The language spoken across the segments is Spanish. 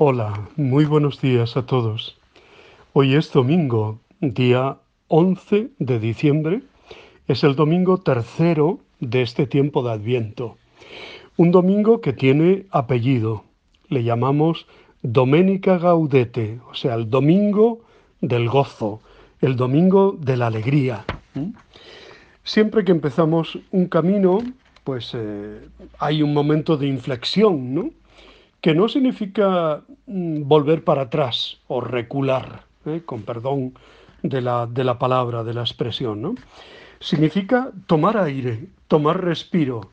Hola, muy buenos días a todos. Hoy es domingo, día 11 de diciembre. Es el domingo tercero de este tiempo de Adviento. Un domingo que tiene apellido. Le llamamos Domenica Gaudete, o sea, el domingo del gozo, el domingo de la alegría. Siempre que empezamos un camino, pues eh, hay un momento de inflexión, ¿no? Que no significa mm, volver para atrás o recular, ¿eh? con perdón de la, de la, palabra, de la expresión, ¿no? Significa tomar aire, tomar respiro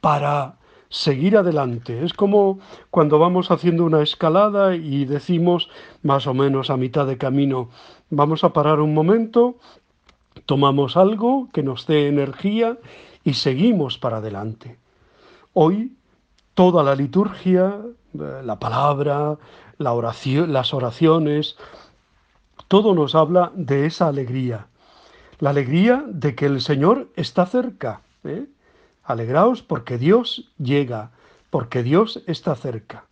para seguir adelante. Es como cuando vamos haciendo una escalada y decimos más o menos a mitad de camino, vamos a parar un momento, tomamos algo que nos dé energía y seguimos para adelante. Hoy toda la liturgia, la palabra, la oración, las oraciones, todo nos habla de esa alegría, la alegría de que el Señor está cerca. ¿eh? Alegraos porque Dios llega, porque Dios está cerca.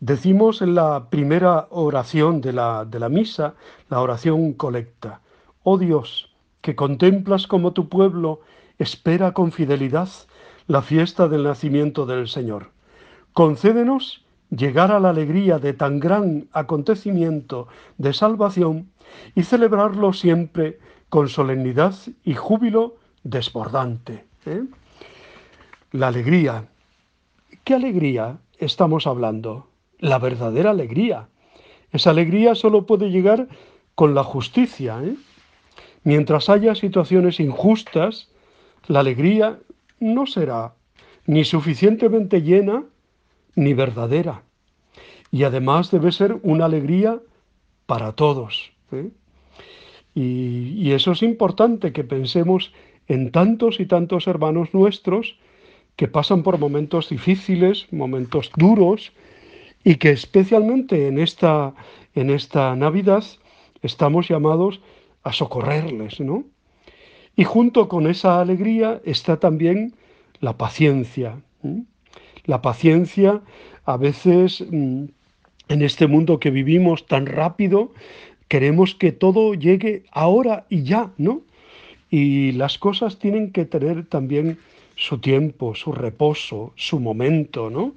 Decimos en la primera oración de la, de la misa, la oración colecta, oh Dios, que contemplas como tu pueblo espera con fidelidad la fiesta del nacimiento del Señor. Concédenos llegar a la alegría de tan gran acontecimiento de salvación y celebrarlo siempre con solemnidad y júbilo desbordante. ¿eh? La alegría. ¿Qué alegría estamos hablando? La verdadera alegría. Esa alegría solo puede llegar con la justicia. ¿eh? Mientras haya situaciones injustas, la alegría no será ni suficientemente llena ni verdadera. Y además debe ser una alegría para todos. Y, y, eso es importante que pensemos en tantos y tantos hermanos nuestros que pasan por momentos difíciles, momentos duros, y que especialmente en esta, en esta Navidad estamos llamados a socorrerles, ¿no? Y junto con esa alegría está también la paciencia. La paciencia a veces mm, en este mundo que vivimos tan rápido, queremos que todo llegue ahora y ya, ¿no? Y las cosas tienen que tener también su tiempo, su reposo, su momento, ¿no?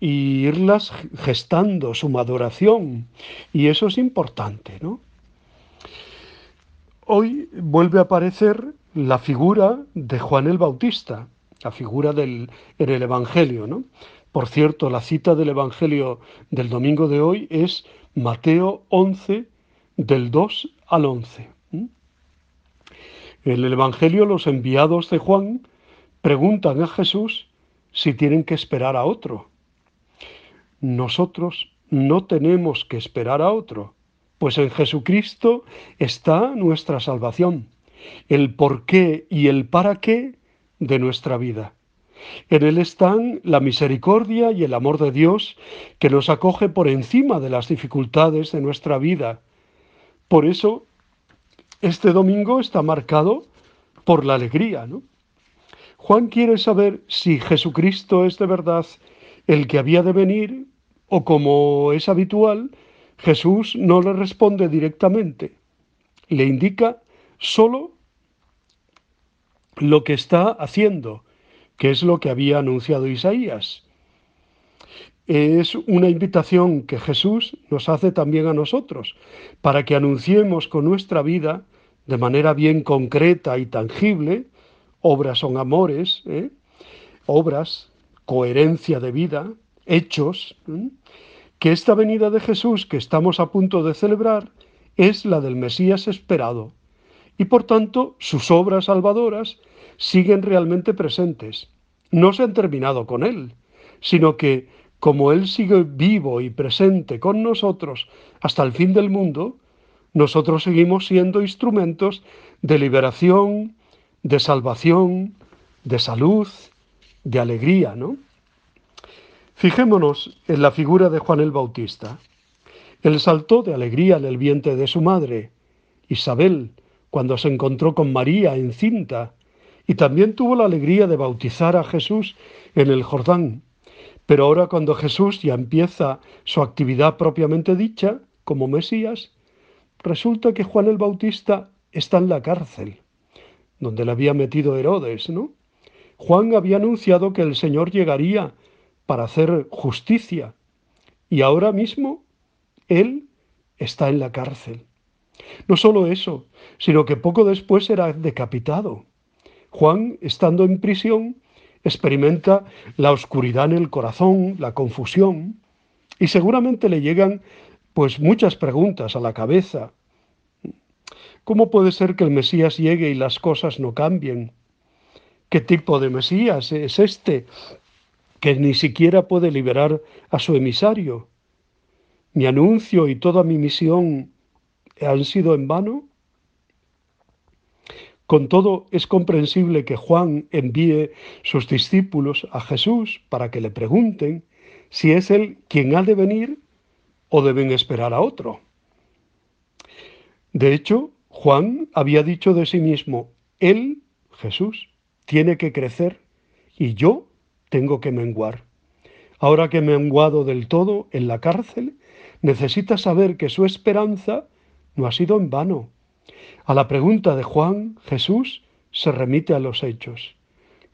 Y irlas gestando, su maduración. Y eso es importante, ¿no? Hoy vuelve a aparecer la figura de Juan el Bautista, la figura del, en el Evangelio. ¿no? Por cierto, la cita del Evangelio del domingo de hoy es Mateo 11, del 2 al 11. En el Evangelio los enviados de Juan preguntan a Jesús si tienen que esperar a otro. Nosotros no tenemos que esperar a otro pues en Jesucristo está nuestra salvación, el por qué y el para qué de nuestra vida. En Él están la misericordia y el amor de Dios que nos acoge por encima de las dificultades de nuestra vida. Por eso, este domingo está marcado por la alegría. ¿no? Juan quiere saber si Jesucristo es de verdad el que había de venir o como es habitual, Jesús no le responde directamente, le indica solo lo que está haciendo, que es lo que había anunciado Isaías. Es una invitación que Jesús nos hace también a nosotros, para que anunciemos con nuestra vida, de manera bien concreta y tangible, obras son amores, ¿eh? obras, coherencia de vida, hechos, que esta venida de Jesús que estamos a punto de celebrar es la del Mesías esperado y por tanto sus obras salvadoras siguen realmente presentes. No se han terminado con Él, sino que como Él sigue vivo y presente con nosotros hasta el fin del mundo, nosotros seguimos siendo instrumentos de liberación, de salvación, de salud, de alegría, ¿no? Fijémonos en la figura de Juan el Bautista. Él saltó de alegría en el vientre de su madre, Isabel, cuando se encontró con María encinta, y también tuvo la alegría de bautizar a Jesús en el Jordán. Pero ahora cuando Jesús ya empieza su actividad propiamente dicha, como Mesías, resulta que Juan el Bautista está en la cárcel, donde le había metido Herodes, ¿no? Juan había anunciado que el Señor llegaría para hacer justicia y ahora mismo él está en la cárcel. No solo eso, sino que poco después será decapitado. Juan, estando en prisión, experimenta la oscuridad en el corazón, la confusión, y seguramente le llegan pues muchas preguntas a la cabeza. ¿Cómo puede ser que el Mesías llegue y las cosas no cambien? ¿Qué tipo de Mesías es este que ni siquiera puede liberar a su emisario? ¿Mi anuncio y toda mi misión han sido en vano? Con todo, es comprensible que Juan envíe sus discípulos a Jesús para que le pregunten si es él quien ha de venir o deben esperar a otro. De hecho, Juan había dicho de sí mismo, Él, Jesús, tiene que crecer y yo tengo que menguar. Ahora que menguado del todo en la cárcel, necesita saber que su esperanza no ha sido en vano. A la pregunta de Juan, Jesús se remite a los hechos.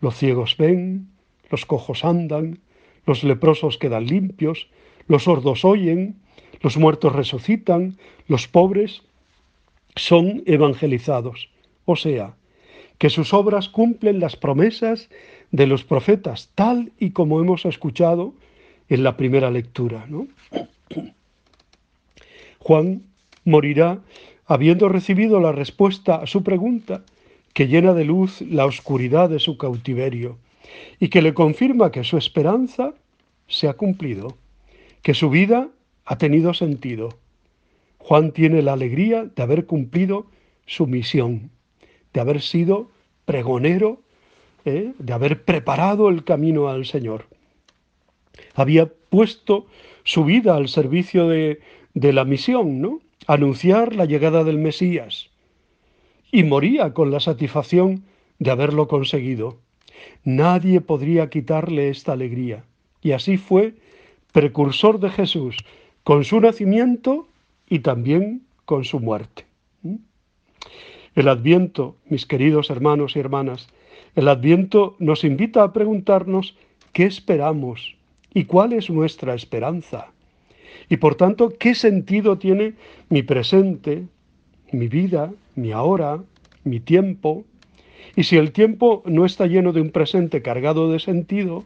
Los ciegos ven, los cojos andan, los leprosos quedan limpios, los sordos oyen, los muertos resucitan, los pobres son evangelizados. O sea, que sus obras cumplen las promesas de los profetas, tal y como hemos escuchado en la primera lectura. Juan morirá habiendo recibido la respuesta a su pregunta que llena de luz la oscuridad de su cautiverio y que le confirma que su esperanza se ha cumplido, que su vida ha tenido sentido. Juan tiene la alegría de haber cumplido su misión, de haber sido pregonero, ¿eh? de haber preparado el camino al Señor. Había puesto su vida al servicio de, de la misión, ¿no? Anunciar la llegada del Mesías. Y moría con la satisfacción de haberlo conseguido. Nadie podría quitarle esta alegría. Y así fue precursor de Jesús, con su nacimiento y también con su muerte. ¿Mm? El adviento, mis queridos hermanos y hermanas, el adviento nos invita a preguntarnos qué esperamos y cuál es nuestra esperanza. Y por tanto, ¿qué sentido tiene mi presente, mi vida, mi ahora, mi tiempo? Y si el tiempo no está lleno de un presente cargado de sentido,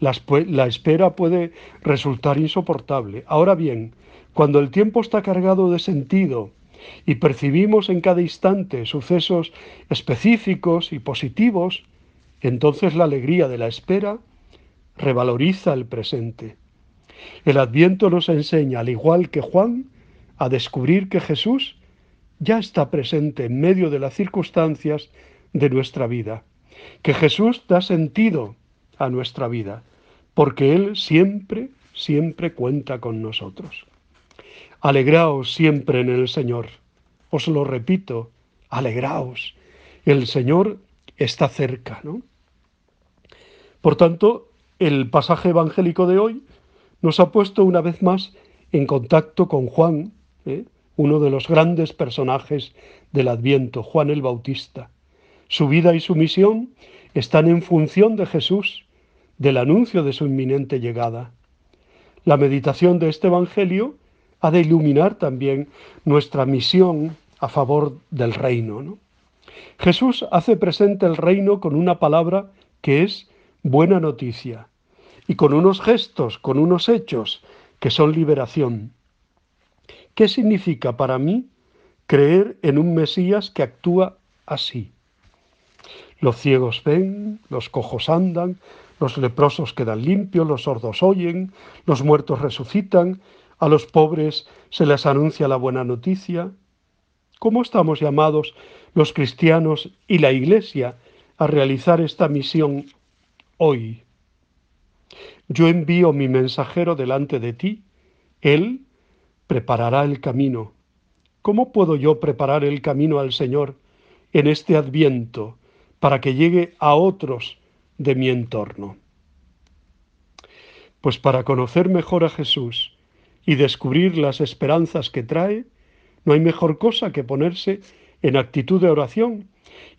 la, espera puede resultar insoportable. Ahora bien, cuando el tiempo está cargado de sentido y percibimos en cada instante sucesos específicos y positivos, entonces la alegría de la espera revaloriza el presente. El adviento nos enseña, al igual que Juan, a descubrir que Jesús ya está presente en medio de las circunstancias de nuestra vida, que Jesús da sentido a nuestra vida, porque Él siempre, siempre cuenta con nosotros. Alegraos siempre en el Señor. Os lo repito, alegraos. El Señor está cerca, ¿no? Por tanto, el pasaje evangélico de hoy nos ha puesto una vez más en contacto con Juan, ¿eh? uno de los grandes personajes del Adviento, Juan el Bautista. Su vida y su misión están en función de Jesús del anuncio de su inminente llegada. La meditación de este Evangelio ha de iluminar también nuestra misión a favor del reino. Jesús hace presente el reino con una palabra que es buena noticia y con unos gestos, con unos hechos que son liberación. ¿Qué significa para mí creer en un Mesías que actúa así? Los ciegos ven, los cojos andan, los leprosos quedan limpios, los sordos oyen, los muertos resucitan, a los pobres se les anuncia la buena noticia. ¿Cómo estamos llamados los cristianos y la Iglesia a realizar esta misión hoy? Yo envío mi mensajero delante de ti, él preparará el camino. ¿Cómo puedo yo preparar el camino al Señor en este adviento para que llegue a otros de mi entorno. Pues para conocer mejor a Jesús y descubrir las esperanzas que trae, no hay mejor cosa que ponerse en actitud de oración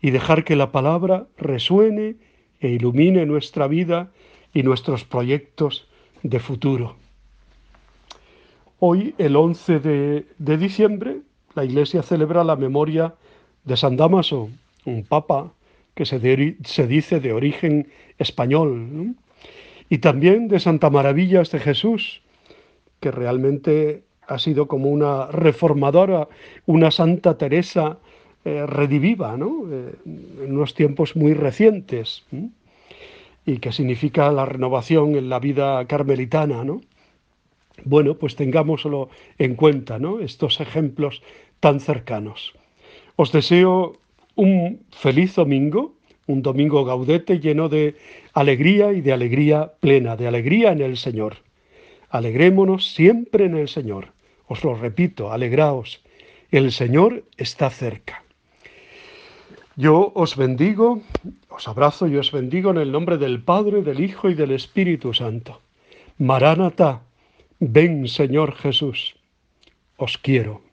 y dejar que la palabra resuene e ilumine nuestra vida y nuestros proyectos de futuro. Hoy, el 11 de, diciembre, la Iglesia celebra la memoria de San Damaso, un papa que se, dice de origen español, y también de Santa Maravillas de Jesús, que realmente ha sido como una reformadora, una Santa Teresa eh, rediviva, ¿no? Eh, en unos tiempos muy recientes, y que significa la renovación en la vida carmelitana, ¿no? Bueno, pues tengámoslo en cuenta, ¿no? Estos ejemplos tan cercanos. Os deseo un feliz domingo, un domingo gaudete lleno de alegría y de alegría plena, de alegría en el Señor. Alegrémonos siempre en el Señor. Os lo repito, alegraos. El Señor está cerca. Yo os bendigo, os abrazo y os bendigo en el nombre del Padre, del Hijo y del Espíritu Santo. Maránata, ven Señor Jesús. Os quiero.